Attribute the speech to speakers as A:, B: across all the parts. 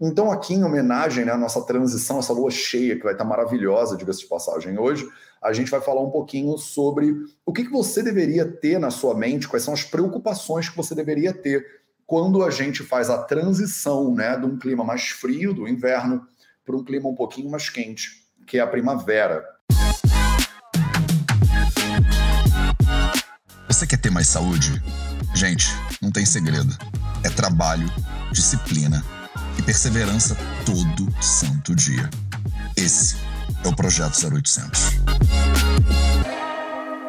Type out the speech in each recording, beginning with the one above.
A: Então, aqui em homenagem né, à nossa transição, essa lua cheia, que vai estar maravilhosa, diga-se de passagem, hoje, a gente vai falar um pouquinho sobre o que, que você deveria ter na sua mente, quais são as preocupações que você deveria ter quando a gente faz a transição né, de um clima mais frio, do inverno, para um clima um pouquinho mais quente, que é a primavera.
B: Você quer ter mais saúde? Gente, não tem segredo. É trabalho, disciplina e perseverança todo santo dia. Esse é o Projeto 0800.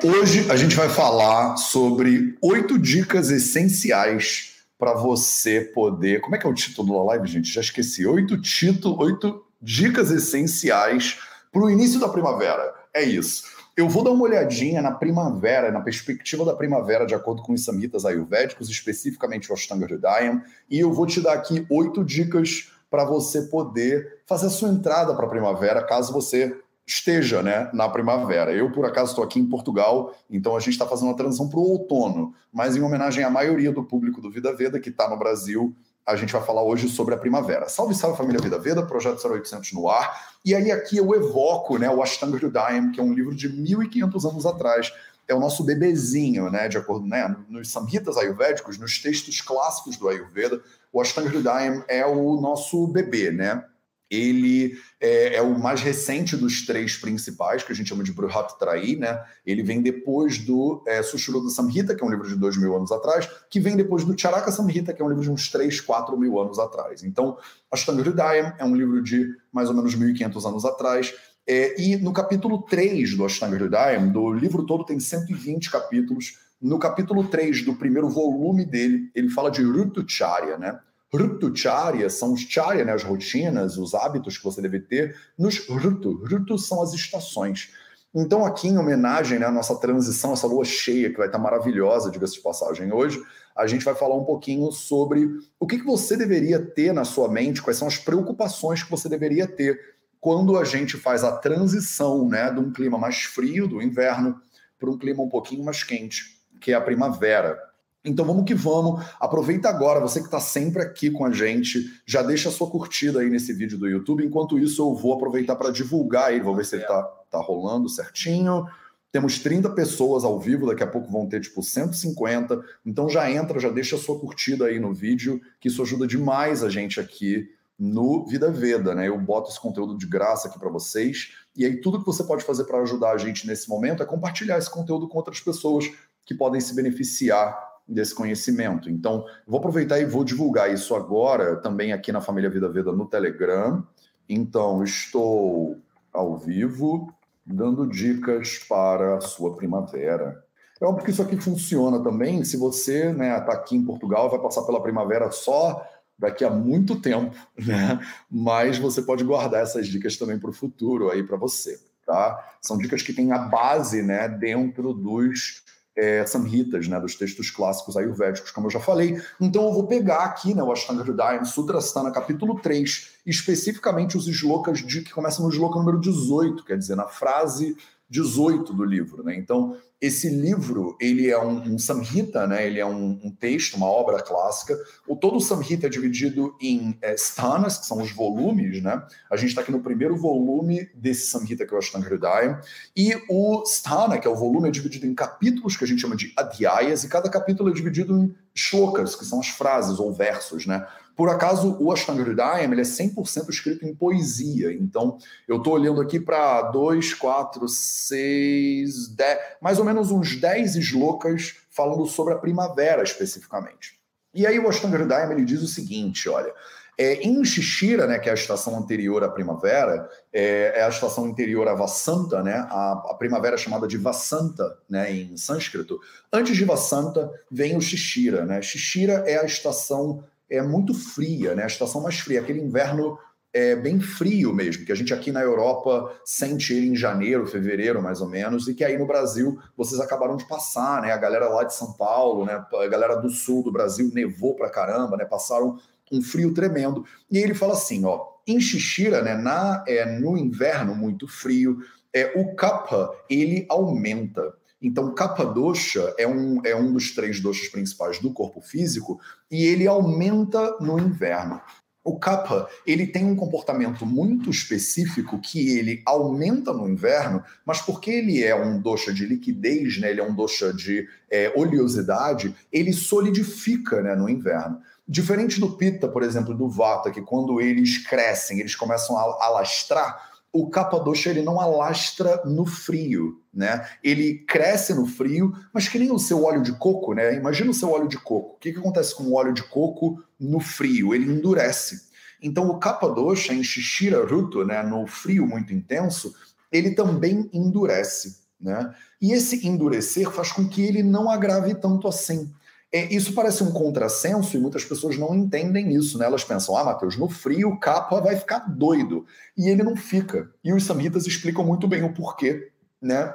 A: Hoje a gente vai falar sobre oito dicas essenciais para você poder. Como é que é o título da live, gente? Já esqueci. Oito títulos, oito dicas essenciais para o início da primavera. É isso. Eu vou dar uma olhadinha na primavera, na perspectiva da primavera, de acordo com os samitas ayurvédicos, especificamente o Ashtanga Hridayam, e eu vou te dar aqui oito dicas para você poder fazer a sua entrada para a primavera, caso você esteja né, na primavera. Eu, por acaso, estou aqui em Portugal, então a gente está fazendo uma transição para o outono, mas em homenagem à maioria do público do Vida Veda que está no Brasil, a gente vai falar hoje sobre a primavera. Salve, salve família Vida Veda, projeto 0800 no ar. E aí aqui eu evoco né, o Ashtanga Hridayam, que é um livro de 1500 anos atrás. É o nosso bebezinho, né, de acordo né, nos samhitas ayurvédicos, nos textos clássicos do Ayurveda, o Ashtanga Hridayam é o nosso bebê, né? Ele é, é, o mais recente dos três principais, que a gente chama de Bruhat Trai, né? Ele vem depois do é, Sushruta Samhita, que é um livro de dois mil anos atrás, que vem depois do Charaka Samhita, que é um livro de uns três, quatro mil anos atrás. Então, Ashtanga Hridayam é um livro de mais ou menos 1.500 anos atrás, é, e no capítulo 3 do Ashtanga Hridayam, do livro todo tem 120 capítulos, no capítulo 3 do primeiro volume dele, ele fala de Rutucharya, né? Rutucharya são os charya, né, as rotinas, os hábitos que você deve ter nos rutu. Rutu são as estações. Então, aqui em homenagem né, à nossa transição, essa lua cheia, que vai estar maravilhosa, diga-se de passagem, hoje, a gente vai falar um pouquinho sobre o que, que você deveria ter na sua mente, quais são as preocupações que você deveria ter quando a gente faz a transição né, de um clima mais frio, do inverno, para um clima um pouquinho mais quente, que é a primavera. Então vamos que vamos. Aproveita agora, você que está sempre aqui com a gente, já deixa a sua curtida aí nesse vídeo do YouTube. Enquanto isso, eu vou aproveitar para divulgar ele, vou ver se ele está tá rolando certinho. Temos 30 pessoas ao vivo, daqui a pouco vão ter tipo 150. Então já entra, já deixa a sua curtida aí no vídeo, que isso ajuda demais a gente aqui no Vida Veda, né? Eu boto esse conteúdo de graça aqui para vocês. E aí tudo que você pode fazer para ajudar a gente nesse momento é compartilhar esse conteúdo com outras pessoas que podem se beneficiar desse conhecimento. Então, vou aproveitar e vou divulgar isso agora também aqui na Família Vida Veda no Telegram. Então, estou ao vivo dando dicas para a sua primavera. É óbvio que isso aqui funciona também se você está né, tá aqui em Portugal, vai passar pela primavera só daqui a muito tempo, né? Mas você pode guardar essas dicas também para o futuro aí para você, tá? São dicas que têm a base, né, dentro dos é, samhitas, né, dos textos clássicos ayurvédicos, como eu já falei. Então eu vou pegar aqui né, o Ashtanga Hridayam, Sutrasthana, capítulo 3, especificamente os slokas de, que começam no sloka número 18, quer dizer, na frase 18 do livro. Né? Então, esse livro, ele é um, um samhita, né? ele é um, um, texto, uma obra clássica. O todo o samhita é dividido em é, sthanas, que são os volumes. Né? A gente está aqui no primeiro volume desse samhita, que é o Ashtanga Hridayam. E o sthana, que é o volume, é dividido em capítulos, que a gente chama de adhyayas, e cada capítulo é dividido em shlokas, que são as frases ou versos. Né? Por acaso, o Ashtanga ele é 100% escrito em poesia. Então, eu estou olhando aqui para 2, 4, 6, 10, mais ou menos uns 10 slokas falando sobre a primavera especificamente. E aí o Ashtanga ele diz o seguinte, olha, é, em Shishira, né, que é a estação anterior à primavera, é, é a estação anterior à Vasanta, né, a, a, primavera é chamada de Vasanta, né, em sânscrito. Antes de Vasanta vem o Shishira, né? Shishira é a estação é muito fria, né? A estação mais fria, aquele inverno é bem frio mesmo, que a gente aqui na Europa sente ele em janeiro, fevereiro, mais ou menos, e que aí no Brasil vocês acabaram de passar, né? A galera lá de São Paulo, né? A galera do sul do Brasil nevou pra caramba, né? Passaram um frio tremendo. E ele fala assim, ó, em Xixira, né? Na, é, no inverno muito frio, é, o kapha ele aumenta. Então, capa dosha é um, é um dos três doshas principais do corpo físico e ele aumenta no inverno. O kapha, ele tem um comportamento muito específico que ele aumenta no inverno, mas porque ele é um dosha de liquidez, né, ele é um dosha de é, oleosidade, ele solidifica né, no inverno. Diferente do Pitta, por exemplo, do Vata, que quando eles crescem, eles começam a alastrar, o Capadosha ele não alastra no frio, né? Ele cresce no frio, mas que nem o seu óleo de coco, né? Imagina o seu óleo de coco. O que, que acontece com o óleo de coco no frio? Ele endurece. Então o Capadosha em Shishira Ruto, né, no frio muito intenso, ele também endurece, né? E esse endurecer faz com que ele não agrave tanto assim. É, isso parece um contrassenso e muitas pessoas não entendem isso, né? Elas pensam, ah, Matheus, no frio o capa vai ficar doido. E ele não fica. E os samhitas explicam muito bem o porquê, né?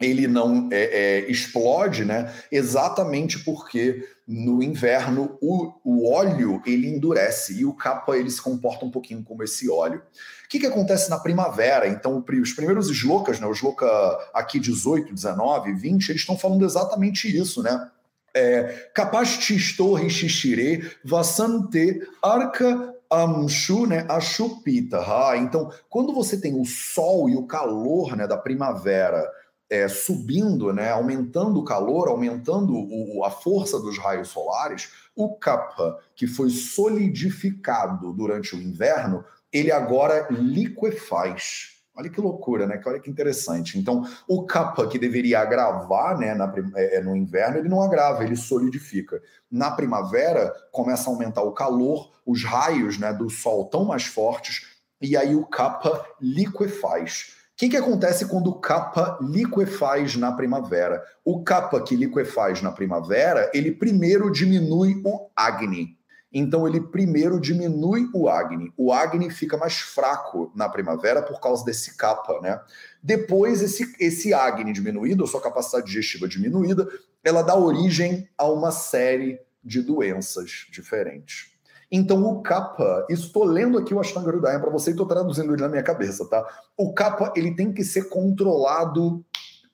A: Ele não é, é, explode, né? Exatamente porque no inverno o, o óleo ele endurece e o capa ele se comporta um pouquinho como esse óleo. O que, que acontece na primavera? Então, os primeiros slokas, né? Os sloka aqui 18, 19, 20, eles estão falando exatamente isso, né? É, Kapashtistorri Shishire Vasante Arca Amshu, né, Ashupita. Ah, então, quando você tem o sol e o calor né, da primavera é, subindo, né, aumentando o calor, aumentando o, a força dos raios solares, o Kapha, que foi solidificado durante o inverno, ele agora liquefaz. Olha que loucura, né? Olha que interessante. Então, o capa que deveria agravar né, na, é, é, no inverno, ele não agrava, ele solidifica. Na primavera, começa a aumentar o calor, os raios né, do sol tão mais fortes, e aí o capa liquefaz. O que, que acontece quando o capa liquefaz na primavera? O capa que liquefaz na primavera, ele primeiro diminui o Agni. Então ele primeiro diminui o Agni. O Agni fica mais fraco na primavera por causa desse capa, né? Depois esse, esse Agni diminuído, a sua capacidade digestiva diminuída, ela dá origem a uma série de doenças diferentes. Então o capa, estou lendo aqui o Ashtanga Hridaya para você e estou traduzindo ele na minha cabeça, tá? O capa ele tem que ser controlado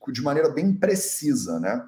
A: de maneira bem precisa, né?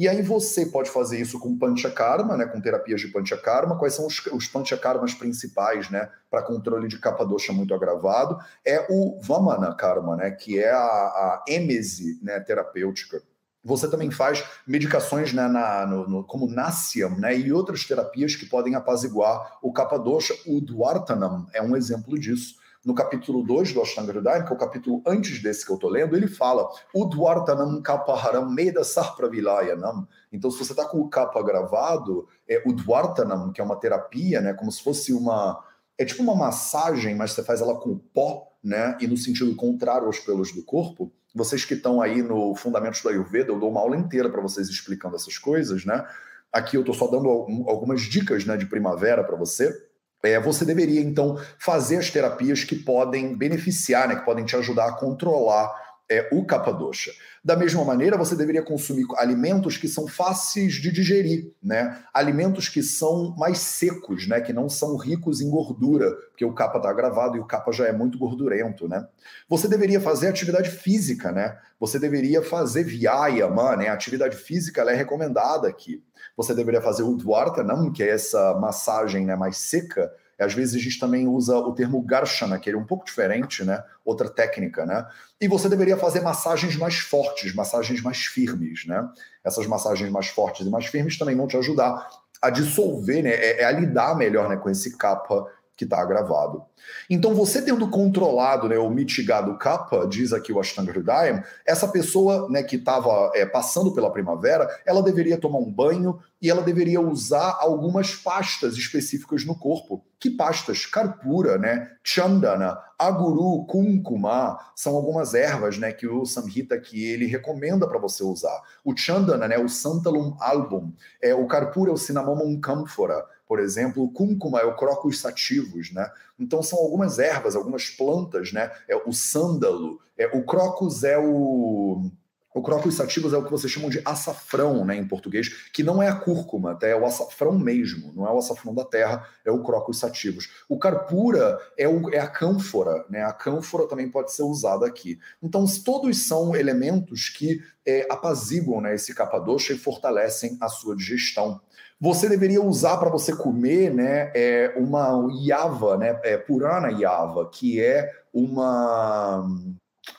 A: E aí você pode fazer isso com panchakarma, né, com terapias de panchakarma. Quais são os, os panchakarmas principais, né, para controle de dosha muito agravado? É o vamana karma, né, que é a, a êmese, né, terapêutica. Você também faz medicações né, na, no, no, como Nasyam né, e outras terapias que podem apaziguar o dosha. O Dwartanam é um exemplo disso no capítulo 2 do Ashtanga que é o capítulo antes desse que eu estou lendo, ele fala Udvartanam kapaharam meda sarpravilayanam. Então, se você está com o capa gravado, é Udvartanam, que é uma terapia, né, como se fosse uma... É tipo uma massagem, mas você faz ela com pó, né, e no sentido contrário aos pelos do corpo. Vocês que estão aí no Fundamentos do Ayurveda, eu dou uma aula inteira para vocês explicando essas coisas, né? Aqui eu estou só dando algumas dicas né, de primavera para você é, você deveria então fazer as terapias que podem beneficiar, né, que podem te ajudar a controlar é, o capadosha. Da mesma maneira, você deveria consumir alimentos que são fáceis de digerir, né? Alimentos que são mais secos, né? Que não são ricos em gordura, porque o capa está gravado e o capa já é muito gordurento, né? Você deveria fazer atividade física, né? Você deveria fazer vyayama, né? Atividade física é recomendada aqui. Você deveria fazer o dwartanam, que é essa massagem né, mais seca, às vezes a gente também usa o termo garshana, que é um pouco diferente, né? Outra técnica, né? E você deveria fazer massagens mais fortes, massagens mais firmes, né? Essas massagens mais fortes e mais firmes também vão te ajudar a dissolver, né? É, é a lidar melhor né, com esse capa que está agravado. Então, você tendo controlado né, ou mitigado o capa, diz aqui o Ashtanga Hridayam, essa pessoa né, que estava é, passando pela primavera, ela deveria tomar um banho e ela deveria usar algumas pastas específicas no corpo. Que pastas? Karpura, né? Chandana, Aguru, Kunkuma, são algumas ervas né, que o Samhita que ele recomenda para você usar. O Chandana, né, o Santalum album, é, o Karpura é o Cinnamomum camphora, por exemplo, o cúrcuma é o crocus sativos, né? Então são algumas ervas, algumas plantas, né? É o sândalo, é o crocus é o O Crocus sativus é o que vocês chamam de açafrão, né, em português, que não é a cúrcuma, até é o açafrão mesmo, não é o açafrão da terra, é o Crocus sativus. O carpura é, o, é a cânfora, né? A cânfora também pode ser usada aqui. Então, todos são elementos que é, apaziguam né, esse capadosha e fortalecem a sua digestão. Você deveria usar para você comer, né, é uma yava, né, é purana yava, que é uma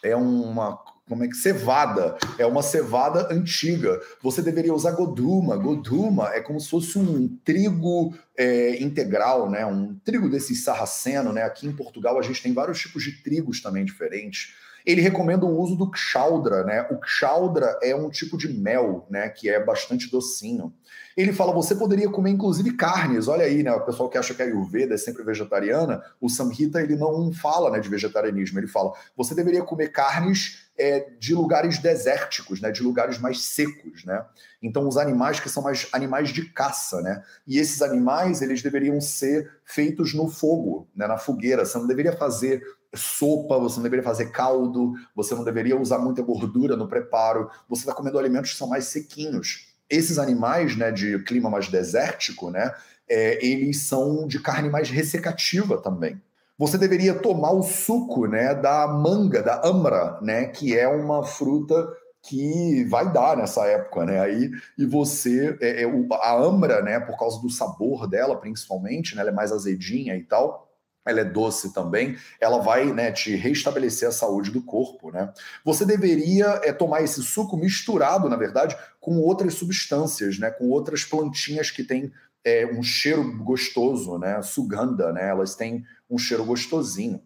A: é uma como é que cevada, é uma cevada antiga. Você deveria usar goduma. Goduma é como se fosse um trigo é, integral, né? Um trigo desse sarraceno, né? Aqui em Portugal a gente tem vários tipos de trigos também diferentes. Ele recomenda o uso do kshaldra, né? O kshaldra é um tipo de mel, né? Que é bastante docinho. Ele fala, você poderia comer inclusive carnes. Olha aí, né? O pessoal que acha que a Ayurveda é sempre vegetariana, o Samhita ele não fala né, de vegetarianismo. Ele fala, você deveria comer carnes é, de lugares desérticos, né? De lugares mais secos, né? Então, os animais que são mais animais de caça, né? E esses animais, eles deveriam ser feitos no fogo, né? Na fogueira. Você não deveria fazer sopa, você não deveria fazer caldo, você não deveria usar muita gordura no preparo. Você está comendo alimentos que são mais sequinhos esses animais, né, de clima mais desértico, né, é, eles são de carne mais ressecativa também. Você deveria tomar o suco, né, da manga, da amra, né, que é uma fruta que vai dar nessa época, né? Aí e você é, é, a amra, né? Por causa do sabor dela, principalmente, né? Ela é mais azedinha e tal ela é doce também, ela vai né, te restabelecer a saúde do corpo. Né? Você deveria é, tomar esse suco misturado, na verdade, com outras substâncias, né, com outras plantinhas que têm é, um cheiro gostoso, né? Suganda, né? Elas têm um cheiro gostosinho.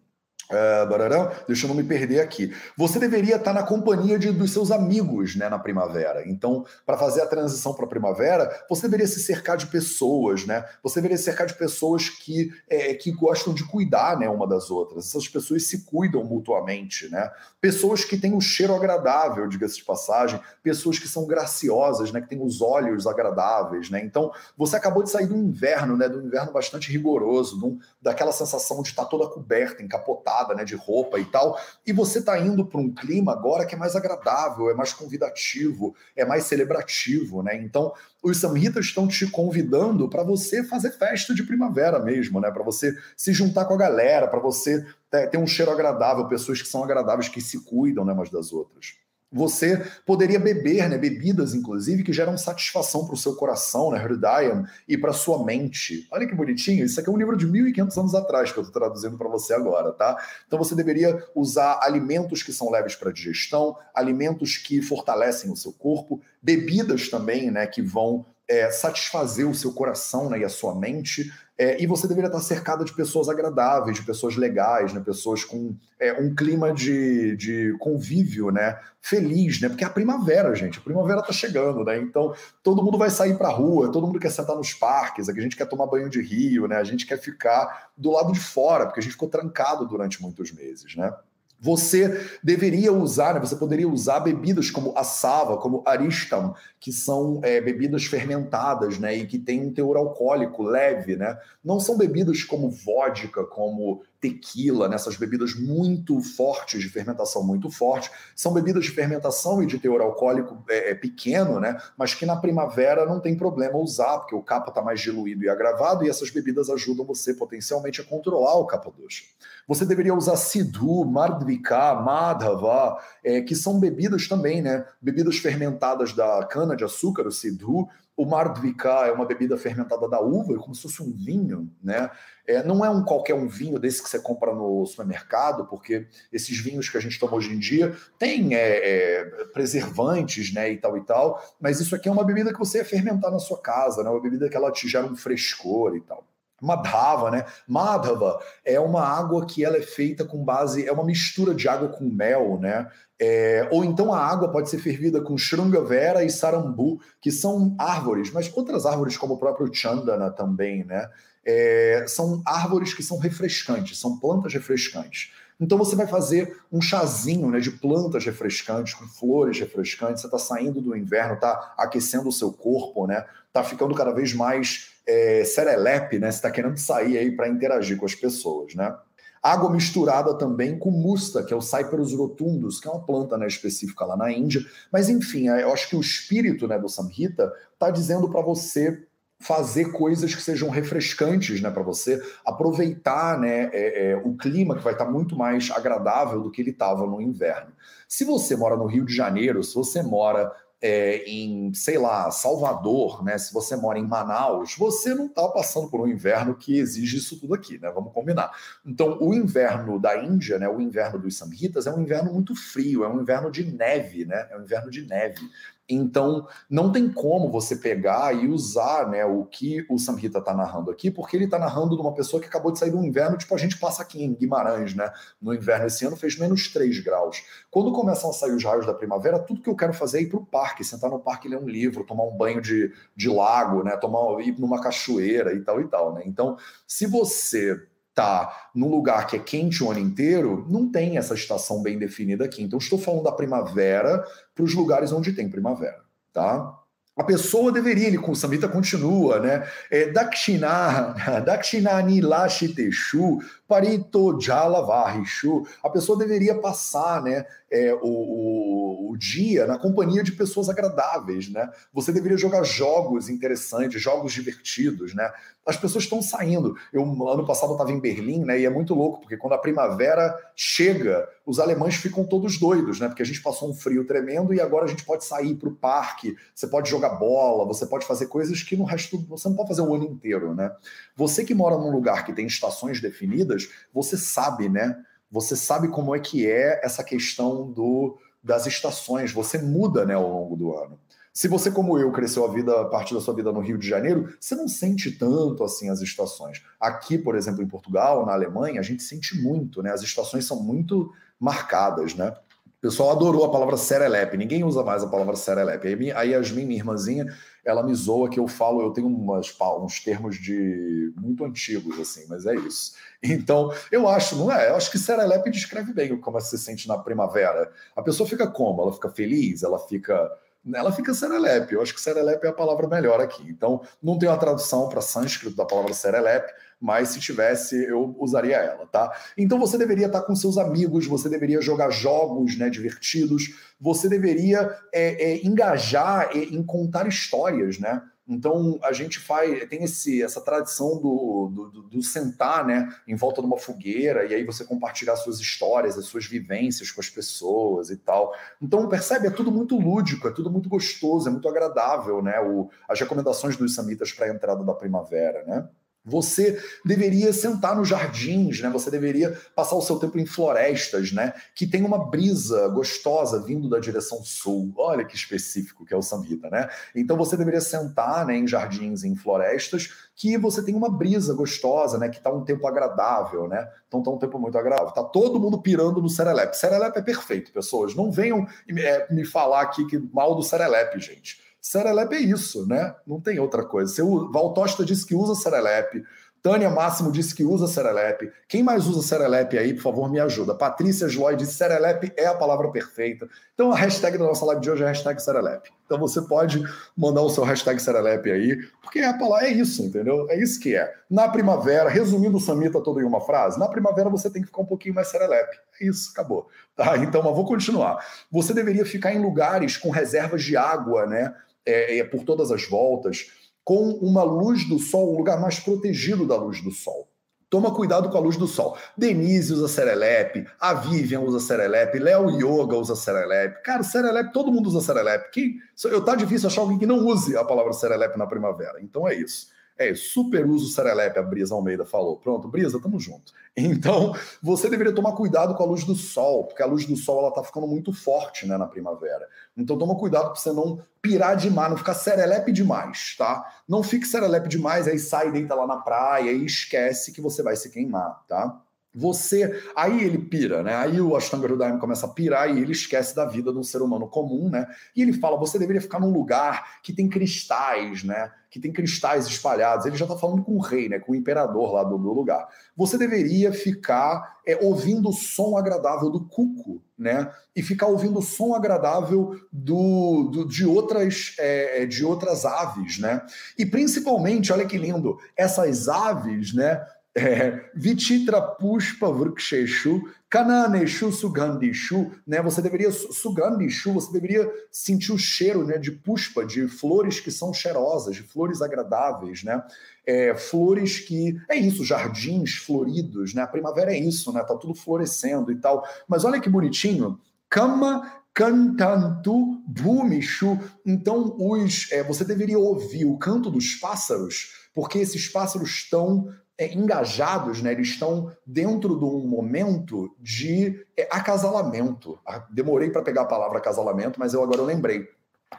A: Uh, barará, deixa eu não me perder aqui. Você deveria estar na companhia de, dos seus amigos né, na primavera. Então, para fazer a transição para a primavera, você deveria se cercar de pessoas, né? Você deveria se cercar de pessoas que, é, que gostam de cuidar né, uma das outras. Essas pessoas se cuidam mutuamente, né? Pessoas que têm um cheiro agradável, diga-se de passagem, pessoas que são graciosas, né? Que têm os olhos agradáveis, né? Então, você acabou de sair do inverno, né? Do inverno bastante rigoroso, um, daquela sensação de estar toda coberta, encapotada né, de roupa e tal, e você está indo para um clima agora que é mais agradável, é mais convidativo, é mais celebrativo, né? Então, os samhitas estão te convidando para você fazer festa de primavera mesmo, né? Para você se juntar com a galera, para você ter um cheiro agradável, pessoas que são agradáveis, que se cuidam né, umas das outras. Você poderia beber, né, bebidas, inclusive, que geram satisfação para o seu coração, né, Hridayam, e para sua mente. Olha que bonitinho, isso aqui é um livro de 1.500 anos atrás que eu estou traduzindo para você agora, tá? Então você deveria usar alimentos que são leves para digestão, alimentos que fortalecem o seu corpo, bebidas também, né, que vão é, satisfazer o seu coração né, e a sua mente, é, e você deveria estar cercada de pessoas agradáveis, de pessoas legais, né? pessoas com é, um clima de, de convívio né? feliz, né? porque é a primavera, gente, a primavera está chegando, né? então todo mundo vai sair para a rua, todo mundo quer sentar nos parques, a gente quer tomar banho de rio, né? a gente quer ficar do lado de fora, porque a gente ficou trancado durante muitos meses. Né? Você deveria usar, né, você poderia usar bebidas como a sava, como aristam, que são é, bebidas fermentadas, né, e que têm um teor alcoólico leve, né? Não são bebidas como vodka, como tequila, nessas né, bebidas muito fortes, de fermentação muito forte, são bebidas de fermentação e de teor alcoólico é, é pequeno, né? Mas que na primavera não tem problema usar, porque o capa está mais diluído e agravado, e essas bebidas ajudam você potencialmente a controlar o capa doce. Você deveria usar Sidhu, Mardvika, Madhava, é, que são bebidas também, né? Bebidas fermentadas da cana-de-açúcar, o Sidhu, o Mardvika é uma bebida fermentada da uva, como se fosse um vinho, né? É, não é um qualquer um vinho desse que você compra no supermercado, porque esses vinhos que a gente toma hoje em dia têm é, é, preservantes, né, e tal e tal, mas isso aqui é uma bebida que você ia fermentar na sua casa, né? Uma bebida que ela te gera um frescor e tal. Madhava, né? Madhava é uma água que ela é feita com base, é uma mistura de água com mel, né? É, ou então a água pode ser fervida com Shrungavera e Sarambu, que são árvores, mas outras árvores como o próprio Chandana também, né? É, são árvores que são refrescantes, são plantas refrescantes. Então você vai fazer um chazinho né, de plantas refrescantes, com flores refrescantes, você está saindo do inverno, está aquecendo o seu corpo, né? Está ficando cada vez mais é, serelepe, né? Você está querendo sair aí para interagir com as pessoas, né? Água misturada também com musta, que é o Cyperus rotundus, que é uma planta né, específica lá na Índia. Mas enfim, eu acho que o espírito né, do Samhita está dizendo para você fazer coisas que sejam refrescantes né, para você, aproveitar né, é, é, o clima que vai estar tá muito mais agradável do que ele estava no inverno. Se você mora no Rio de Janeiro, se você mora é, em, sei lá, Salvador, né? Se você mora em Manaus, você não está passando por um inverno que exige isso tudo aqui, né? Vamos combinar. Então, o inverno da Índia, né? O inverno dos Samhitas é um inverno muito frio, é um inverno de neve, né? É um inverno de neve. Então, não tem como você pegar e usar né, o que o Samhita está narrando aqui, porque ele está narrando de uma pessoa que acabou de sair do inverno, tipo a gente passa aqui em Guimarães, né? No inverno esse ano fez menos 3 graus. Quando começam a sair os raios da primavera, tudo que eu quero fazer é ir para o parque, sentar no parque ler um livro, tomar um banho de, de lago, né? Tomar, ir numa cachoeira e tal e tal, né? Então, se você tá num lugar que é quente o ano inteiro, não tem essa estação bem definida aqui. Então, estou falando da primavera para os lugares onde tem primavera, tá? A pessoa deveria, ele o Samhita continua, né? É, Dakshina, Dakshina Nilashiteshu, Parito Jalavarishu. A pessoa deveria passar, né? É, o, o, o, dia na companhia de pessoas agradáveis, né? Você deveria jogar jogos interessantes, jogos divertidos, né? As pessoas estão saindo. Eu ano passado estava em Berlim, né? E é muito louco porque quando a primavera chega, os alemães ficam todos doidos, né? Porque a gente passou um frio tremendo e agora a gente pode sair para o parque. Você pode jogar bola, você pode fazer coisas que no resto você não pode fazer o ano inteiro, né? Você que mora num lugar que tem estações definidas, você sabe, né? Você sabe como é que é essa questão do, das estações. Você muda, né, ao longo do ano. Se você, como eu, cresceu a vida, a parte da sua vida no Rio de Janeiro, você não sente tanto assim as estações. Aqui, por exemplo, em Portugal, na Alemanha, a gente sente muito, né? As estações são muito marcadas, né? O pessoal adorou a palavra serelepe, ninguém usa mais a palavra serelepe. Aí, a Yasmin, minha irmãzinha, ela me zoa que eu falo, eu tenho umas, uns termos de muito antigos, assim, mas é isso. Então, eu acho, não é? Eu acho que serelepe descreve bem como se sente na primavera. A pessoa fica como? Ela fica feliz, ela fica ela fica serelepe. Eu acho que serelepe é a palavra melhor aqui. Então, não tem uma tradução para sânscrito da palavra serelepe, mas se tivesse, eu usaria ela, tá? Então você deveria estar com seus amigos, você deveria jogar jogos né, divertidos, você deveria é, é, engajar em contar histórias, né? Então a gente faz, tem esse, essa tradição do, do, do, sentar né, em volta de uma fogueira e aí você compartilhar suas histórias, as suas vivências com as pessoas e tal. Então, percebe? É tudo muito lúdico, é tudo muito gostoso, é muito agradável, né? O, as recomendações dos samitas para a entrada da primavera, né? Você deveria sentar nos jardins, né? Você deveria passar o seu tempo em florestas, né? Que tem uma brisa gostosa vindo da direção sul. Olha que específico que é o Samhita, né? Então você deveria sentar, né, em jardins, em florestas, que você tem uma brisa gostosa, né? Que tá um tempo agradável, né? Então tá um tempo muito agradável. Tá todo mundo pirando no Serelepe. Serelepe é perfeito, pessoas. Não venham é, me falar aqui que mal do Serelepe, gente. Serelepe é isso, né? Não tem outra coisa. Seu, Valtosta disse que usa Serelepe. Tânia Máximo disse que usa Serelepe. Quem mais usa Serelepe aí, por favor, me ajuda. Patrícia Joy disse Serelepe é a palavra perfeita. Então a hashtag da nossa live de hoje é hashtag Serelepe. Então você pode mandar o seu hashtag Serelepe aí, porque a palavra é isso, entendeu? É isso que é. Na primavera, resumindo o Samita todo em uma frase, na primavera você tem que ficar um pouquinho mais Serelepe. É isso, acabou. Tá? Então, mas vou continuar. Você deveria ficar em lugares com reservas de água, né? É, é, por todas as voltas, com uma luz do sol, um lugar mais protegido da luz do sol. Toma cuidado com a luz do sol. Denise usa Serelepe, a Vivian usa Serelepe, Léo Yoga usa Serelepe. Cara, Serelepe, todo mundo usa Serelepe. Quem, eu tá difícil achar alguém que não use a palavra Serelepe na primavera. Então é isso. É, super uso serelepe, a Brisa Almeida falou. Pronto, Brisa, tamo junto. Então, você deveria tomar cuidado com a luz do sol, porque a luz do sol ela tá ficando muito forte, né, na primavera. Então, toma cuidado para você não pirar demais, não ficar serelepe demais, tá? Não fique serelepe demais, aí sai, deita lá na praia e esquece que você vai se queimar, tá? Você, aí ele pira, né? Aí o Ashtanga Rudaim começa a pirar e ele esquece da vida de um ser humano comum, né? E ele fala: você deveria ficar num lugar que tem cristais, né? Que tem cristais espalhados. Ele já está falando com o rei, né? Com o imperador lá do, do lugar. Você deveria ficar é, ouvindo o som agradável do cuco, né? E ficar ouvindo o som agradável do, do de outras é, de outras aves, né? E principalmente, olha que lindo, essas aves, né? É, Vichitra Pushpa Vriksheshu, Kananeshu Sugandhishu, né? Você deveria, Sugandhishu, você deveria sentir o cheiro né, de Pushpa, de flores que são cheirosas, de flores agradáveis, né? É, flores que. É isso, jardins floridos, né? A primavera é isso, né? Tá tudo florescendo e tal. Mas olha que bonitinho. Kama Cantantu Bhumishu. Então, os, é, você deveria ouvir o canto dos pássaros, porque esses pássaros estão é, engajados, né? eles estão dentro de um momento de é, acasalamento. Ah, demorei para pegar a palavra acasalamento, mas eu agora eu lembrei.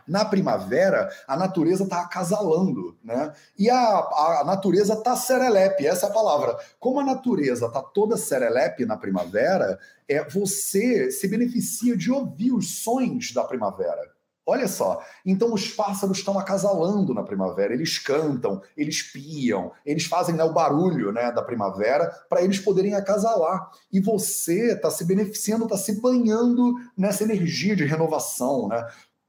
A: Na primavera, a natureza está acasalando, né? E a, a natureza está serelepe, essa é a palavra. Como a natureza está toda serelepe na primavera, é, você se beneficia de ouvir os sons da primavera. Olha só, então os pássaros estão acasalando na primavera, eles cantam, eles piam, eles fazem né, o barulho né, da primavera para eles poderem acasalar. E você está se beneficiando, está se banhando nessa energia de renovação. Né?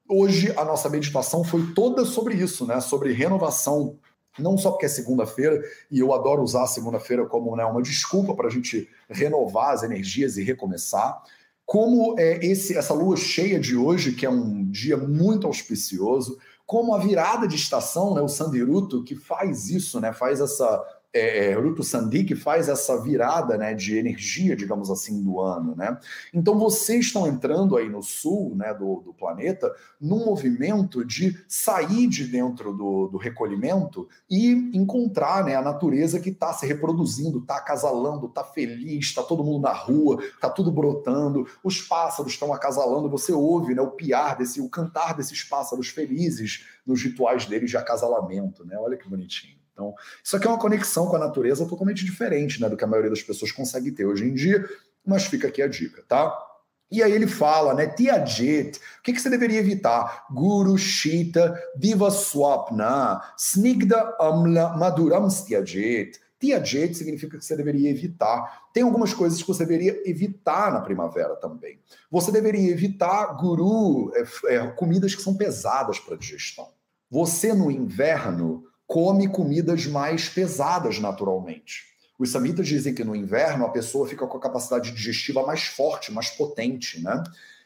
A: Hoje a nossa meditação foi toda sobre isso, né? sobre renovação. Não só porque é segunda-feira, e eu adoro usar a segunda-feira como né, uma desculpa para a gente renovar as energias e recomeçar como é esse, essa lua cheia de hoje, que é um dia muito auspicioso, como a virada de estação, né, o Sandiruto, que faz isso, né, faz essa é, é, Ruto Sandi que faz essa virada né, de energia, digamos assim, do ano. Né? Então vocês estão entrando aí no sul né, do, do planeta num movimento de sair de dentro do, do recolhimento e encontrar né, a natureza que está se reproduzindo, está acasalando, está feliz, está todo mundo na rua, está tudo brotando, os pássaros estão acasalando, você ouve né, o piar desse, o cantar desses pássaros felizes nos rituais deles de acasalamento. Né? Olha que bonitinho. Então, isso aqui é uma conexão com a natureza totalmente diferente né, do que a maioria das pessoas consegue ter hoje em dia, mas fica aqui a dica, tá? E aí ele fala, né, Tiajet, o que, que você deveria evitar? Guru, Shita, Diva Swapna, Snigda Amla Maduram Tiajet. Tiajet significa que você deveria evitar. Tem algumas coisas que você deveria evitar na primavera também. Você deveria evitar guru, é, é, comidas que são pesadas para digestão. Você no inverno come comidas mais pesadas naturalmente. Os samitas dizem que no inverno a pessoa fica com a capacidade digestiva mais forte, mais potente, né?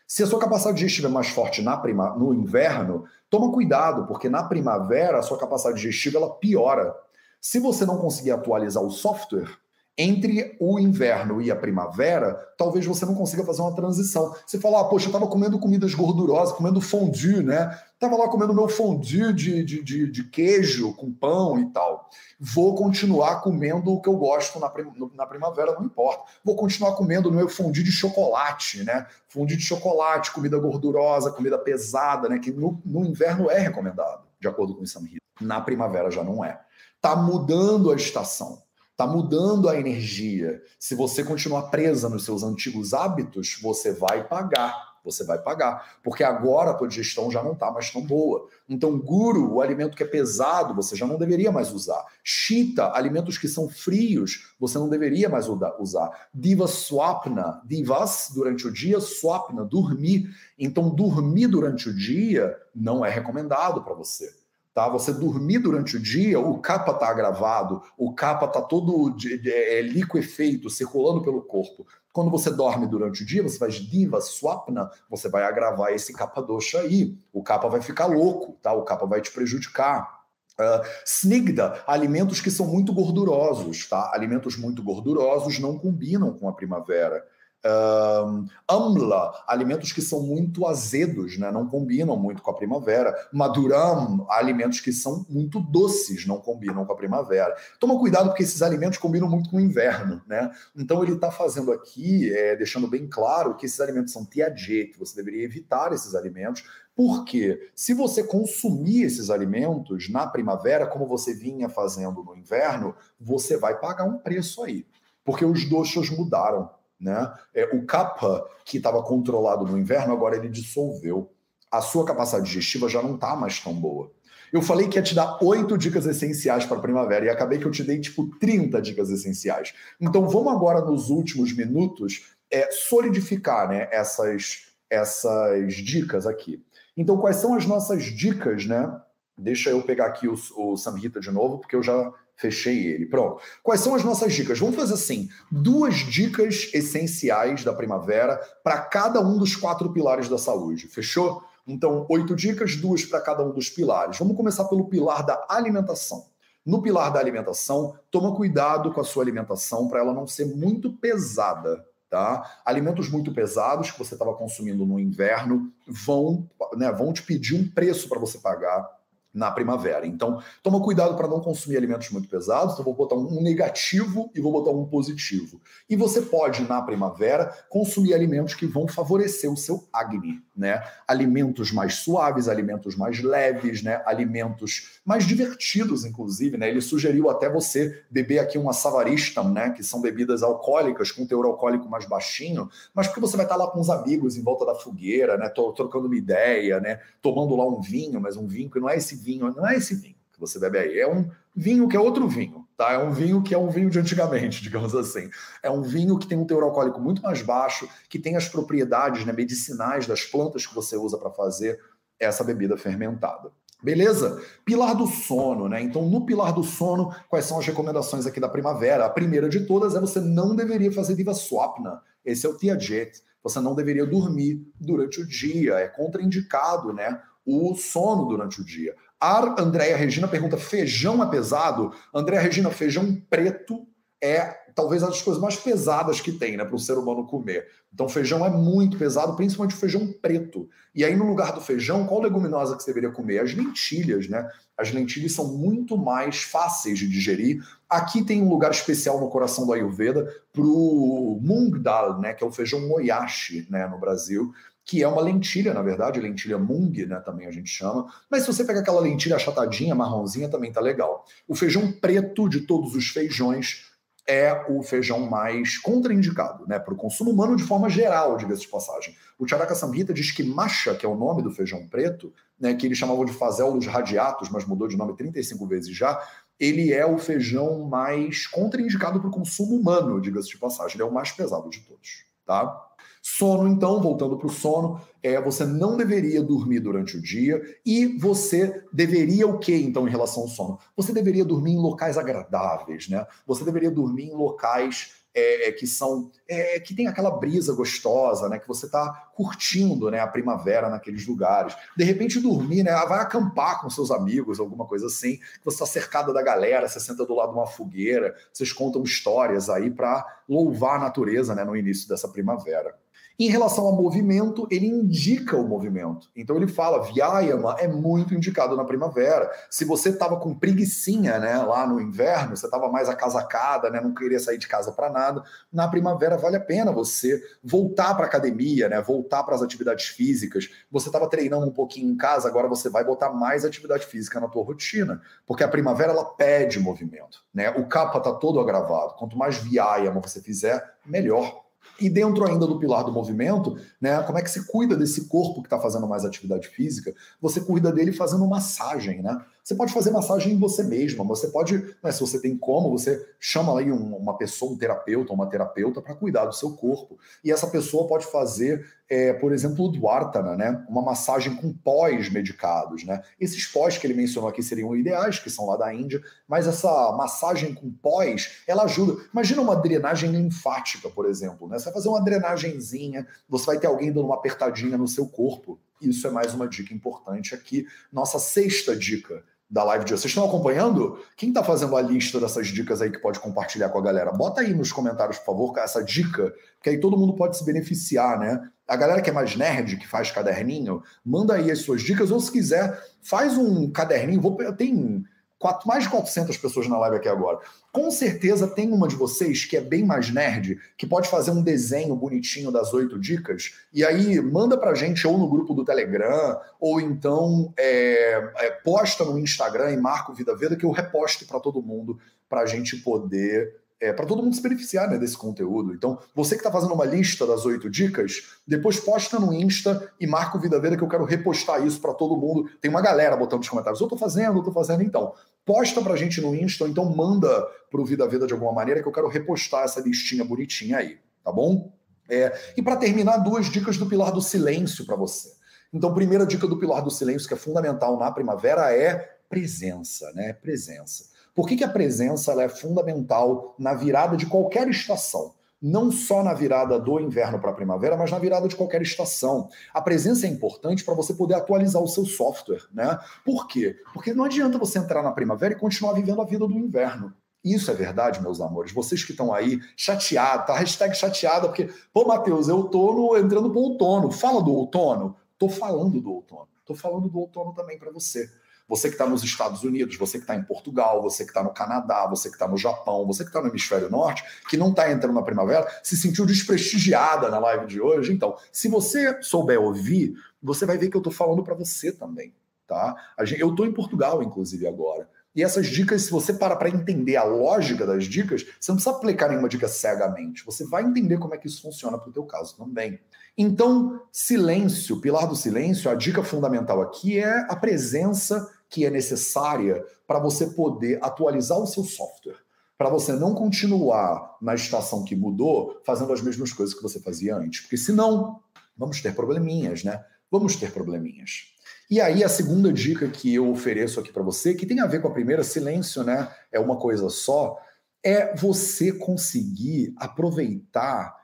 A: Se a sua capacidade digestiva é mais forte na prima, no inverno, toma cuidado, porque na primavera a sua capacidade digestiva ela piora. Se você não conseguir atualizar o software, entre o inverno e a primavera, talvez você não consiga fazer uma transição. Você fala, ah, poxa, eu estava comendo comidas gordurosas, comendo fondue, né? Estava lá comendo meu fondue de, de, de, de, queijo com pão e tal. Vou continuar comendo o que eu gosto na, na primavera, não importa. Vou continuar comendo meu fondue de chocolate, né? Fondue de chocolate, comida gordurosa, comida pesada, né? Que no, no inverno é recomendado, de acordo com o Samhita. Na primavera já não é. Tá mudando a estação. Está mudando a energia. Se você continuar presa nos seus antigos hábitos, você vai pagar. Você vai pagar. Porque agora a tua digestão já não está mais tão boa. Então, guru, o alimento que é pesado, você já não deveria mais usar. Shita, alimentos que são frios, você não deveria mais usar. Diva swapna, divas durante o dia, swapna, dormir. Então, dormir durante o dia não é recomendado para você. Tá? Você dormir durante o dia, o capa está agravado, o capa está todo de, de, é, liquefeito, circulando pelo corpo. Quando você dorme durante o dia, você faz diva, swapna, você vai agravar esse capa doxa aí. O capa vai ficar louco, tá? O capa vai te prejudicar. Uh, snigda, alimentos que são muito gordurosos, tá? Alimentos muito gordurosos não combinam com a primavera. Um, amla, alimentos que são muito azedos, né? não combinam muito com a primavera. Maduram, alimentos que são muito doces, não combinam com a primavera. Toma cuidado porque esses alimentos combinam muito com o inverno. Né? Então ele está fazendo aqui, é, deixando bem claro que esses alimentos são tiadje, que você deveria evitar esses alimentos, porque se você consumir esses alimentos na primavera, como você vinha fazendo no inverno, você vai pagar um preço aí. Porque os doxos mudaram. Né? É, o capa que estava controlado no inverno, agora ele dissolveu. A sua capacidade digestiva já não está mais tão boa. Eu falei que ia te dar oito dicas essenciais para a primavera e acabei que eu te dei tipo 30 dicas essenciais. Então vamos agora nos últimos minutos é, solidificar né, essas, essas dicas aqui. Então quais são as nossas dicas, né? Deixa eu pegar aqui o, o Samhita de novo, porque eu já Fechei ele. Pronto. Quais são as nossas dicas? Vamos fazer assim: duas dicas essenciais da primavera para cada um dos quatro pilares da saúde. Fechou? Então, oito dicas, duas para cada um dos pilares. Vamos começar pelo pilar da alimentação. No pilar da alimentação, toma cuidado com a sua alimentação para ela não ser muito pesada. Tá? Alimentos muito pesados que você estava consumindo no inverno vão, né, vão te pedir um preço para você pagar na primavera. Então, toma cuidado para não consumir alimentos muito pesados. Então, vou botar um negativo e vou botar um positivo. E você pode, na primavera, consumir alimentos que vão favorecer o seu acne, né? Alimentos mais suaves, alimentos mais leves, né? Alimentos mais divertidos, inclusive, né? Ele sugeriu até você beber aqui uma savarista, né? Que são bebidas alcoólicas com teor alcoólico mais baixinho, mas porque você vai estar lá com os amigos em volta da fogueira, né? Trocando uma ideia, né? Tomando lá um vinho, mas um vinho que não é esse vinho, não é esse vinho que você bebe aí, é um vinho que é outro vinho, tá? É um vinho que é um vinho de antigamente, digamos assim. É um vinho que tem um teor alcoólico muito mais baixo, que tem as propriedades né, medicinais das plantas que você usa para fazer essa bebida fermentada. Beleza? Pilar do sono, né? Então, no pilar do sono, quais são as recomendações aqui da primavera? A primeira de todas é você não deveria fazer diva swapna. Esse é o Tiajet. Você não deveria dormir durante o dia. É contraindicado, né? O sono durante o dia. A Andréia Regina pergunta: feijão é pesado? Andréia Regina, feijão preto é talvez as coisas mais pesadas que tem, né, para o ser humano comer. Então, feijão é muito pesado, principalmente o feijão preto. E aí, no lugar do feijão, qual leguminosa que você deveria comer? As lentilhas, né? As lentilhas são muito mais fáceis de digerir. Aqui tem um lugar especial no coração do Ayurveda para o mung dal, né, que é o feijão moyashi, né, no Brasil que é uma lentilha, na verdade, lentilha mung, né, também a gente chama. Mas se você pega aquela lentilha achatadinha, marronzinha, também tá legal. O feijão preto de todos os feijões é o feijão mais contraindicado, né, para o consumo humano de forma geral, diga-se de passagem. O Charaka Samhita diz que macha, que é o nome do feijão preto, né, que eles chamavam de fazelos radiatos, mas mudou de nome 35 vezes já, ele é o feijão mais contraindicado para o consumo humano, diga-se de passagem. Ele é o mais pesado de todos, tá? Sono, então, voltando para o sono, é você não deveria dormir durante o dia e você deveria o que então em relação ao sono? Você deveria dormir em locais agradáveis, né? Você deveria dormir em locais é, é, que são é, que tem aquela brisa gostosa, né? Que você está curtindo, né? A primavera naqueles lugares. De repente dormir, né? Ah, vai acampar com seus amigos, alguma coisa assim. Você está cercada da galera, você senta do lado de uma fogueira, vocês contam histórias aí para louvar a natureza, né? No início dessa primavera. Em relação ao movimento, ele indica o movimento. Então ele fala, Vyayama é muito indicado na primavera. Se você estava com preguiçinha, né, lá no inverno, você estava mais acasacada, né, não queria sair de casa para nada, na primavera vale a pena você voltar para academia, né, voltar para as atividades físicas. Você estava treinando um pouquinho em casa, agora você vai botar mais atividade física na tua rotina, porque a primavera ela pede movimento, né? O capa está todo agravado. Quanto mais Vyayama você fizer, melhor e dentro ainda do pilar do movimento, né, como é que você cuida desse corpo que está fazendo mais atividade física? Você cuida dele fazendo massagem, né? Você pode fazer massagem em você mesma, você pode, né, se você tem como, você chama aí um, uma pessoa, um terapeuta, uma terapeuta para cuidar do seu corpo. E essa pessoa pode fazer, é, por exemplo, o Dwartana, né? Uma massagem com pós medicados, né? Esses pós que ele mencionou aqui seriam ideais, que são lá da Índia, mas essa massagem com pós, ela ajuda. Imagina uma drenagem linfática, por exemplo, né? Você vai fazer uma drenagenzinha, você vai ter alguém dando uma apertadinha no seu corpo. Isso é mais uma dica importante aqui. Nossa sexta dica da live de hoje. Vocês estão acompanhando? Quem está fazendo a lista dessas dicas aí que pode compartilhar com a galera? Bota aí nos comentários, por favor, essa dica, que aí todo mundo pode se beneficiar, né? A galera que é mais nerd, que faz caderninho, manda aí as suas dicas, ou se quiser, faz um caderninho. Vou, tem quatro, mais de 400 pessoas na live aqui agora. Com certeza tem uma de vocês que é bem mais nerd, que pode fazer um desenho bonitinho das oito dicas, e aí manda pra gente ou no grupo do Telegram, ou então é, é, posta no Instagram e marca o Vida Veda, que eu reposto para todo mundo, para a gente poder é, para todo mundo se beneficiar né, desse conteúdo. Então, você que está fazendo uma lista das oito dicas, depois posta no Insta e marca o Vida Veda que eu quero repostar isso para todo mundo. Tem uma galera botando nos comentários, eu estou fazendo, eu estou fazendo. Então, posta para a gente no Insta, ou então manda para o Vida Veda de alguma maneira que eu quero repostar essa listinha bonitinha aí, tá bom? É, e para terminar, duas dicas do pilar do silêncio para você. Então, primeira dica do pilar do silêncio, que é fundamental na primavera, é presença, né? Presença. Por que, que a presença é fundamental na virada de qualquer estação? não só na virada do inverno para a primavera, mas na virada de qualquer estação. A presença é importante para você poder atualizar o seu software, né? Por quê? Porque não adianta você entrar na primavera e continuar vivendo a vida do inverno. Isso é verdade, meus amores. Vocês que estão aí chateados, tá? Hashtag chateada, porque, pô, Matheus, eu tô entrando para o outono. Fala do outono. Tô falando do outono. Tô falando do outono também para você. Você que está nos Estados Unidos, você que está em Portugal, você que está no Canadá, você que está no Japão, você que está no Hemisfério Norte, que não está entrando na primavera, se sentiu desprestigiada na live de hoje. Então, se você souber ouvir, você vai ver que eu estou falando para você também. Tá? Eu estou em Portugal, inclusive, agora. E essas dicas, se você para para entender a lógica das dicas, você não precisa aplicar nenhuma dica cegamente. Você vai entender como é que isso funciona para o teu caso também. Então, silêncio, pilar do silêncio, a dica fundamental aqui é a presença que é necessária para você poder atualizar o seu software. Para você não continuar na estação que mudou fazendo as mesmas coisas que você fazia antes. Porque senão, vamos ter probleminhas, né? Vamos ter probleminhas. E aí, a segunda dica que eu ofereço aqui para você, que tem a ver com a primeira, silêncio, né? É uma coisa só, é você conseguir aproveitar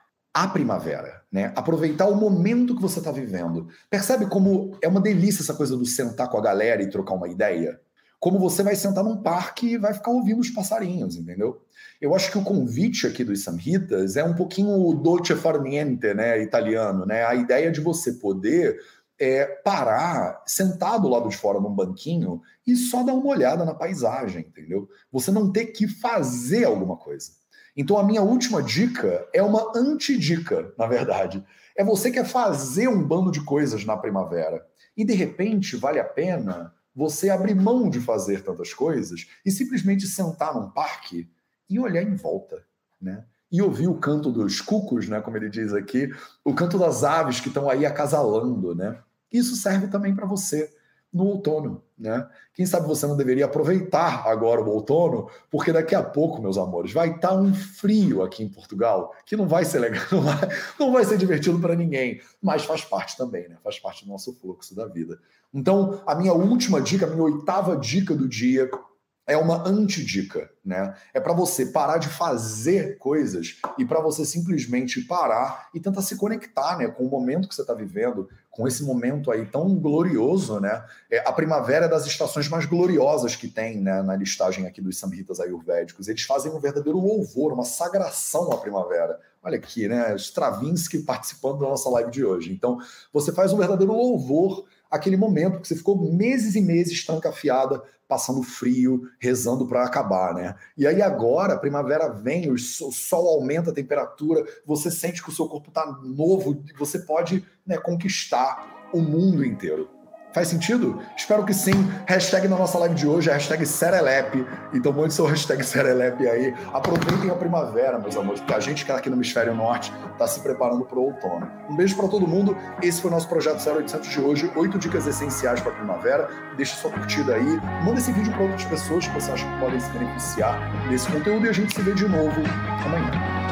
A: a primavera, né? Aproveitar o momento que você está vivendo. Percebe como é uma delícia essa coisa do sentar com a galera e trocar uma ideia? Como você vai sentar num parque e vai ficar ouvindo os passarinhos, entendeu? Eu acho que o convite aqui dos Samhitas é um pouquinho o dolce far niente, né, italiano, né? A ideia de você poder é, parar sentado lá lado de fora num banquinho e só dar uma olhada na paisagem, entendeu? Você não ter que fazer alguma coisa. Então a minha última dica é uma antidica, na verdade. É você que quer fazer um bando de coisas na primavera e de repente vale a pena você abrir mão de fazer tantas coisas e simplesmente sentar num parque e olhar em volta, né? e ouvir o canto dos cucos, né, como ele diz aqui, o canto das aves que estão aí acasalando, né? Isso serve também para você no outono, né? Quem sabe você não deveria aproveitar agora o outono, porque daqui a pouco, meus amores, vai estar tá um frio aqui em Portugal, que não vai ser legal, não vai, não vai ser divertido para ninguém, mas faz parte também, né? Faz parte do nosso fluxo da vida. Então, a minha última dica, a minha oitava dica do dia é uma antidica, né? É para você parar de fazer coisas e para você simplesmente parar e tentar se conectar, né, com o momento que você está vivendo, com esse momento aí tão glorioso, né? É a primavera é das estações mais gloriosas que tem, né, na listagem aqui dos samhitas ayurvédicos. Eles fazem um verdadeiro louvor, uma sagração à primavera. Olha aqui, né? Stravinsky participando da nossa live de hoje. Então, você faz um verdadeiro louvor aquele momento que você ficou meses e meses trancafiada, passando frio, rezando para acabar, né? E aí agora, a primavera vem, o sol aumenta a temperatura, você sente que o seu corpo está novo, você pode né, conquistar o mundo inteiro. Faz sentido? Espero que sim. Hashtag na nossa live de hoje, hashtag Serelepe. Então mande seu hashtag Serelepe aí. Aproveitem a primavera, meus amores, porque a gente que está aqui no hemisfério norte está se preparando para o outono. Um beijo para todo mundo. Esse foi o nosso projeto 0800 de hoje. Oito dicas essenciais para a primavera. Deixa sua curtida aí. Manda esse vídeo para outras pessoas que você acha que podem se beneficiar desse conteúdo e a gente se vê de novo amanhã.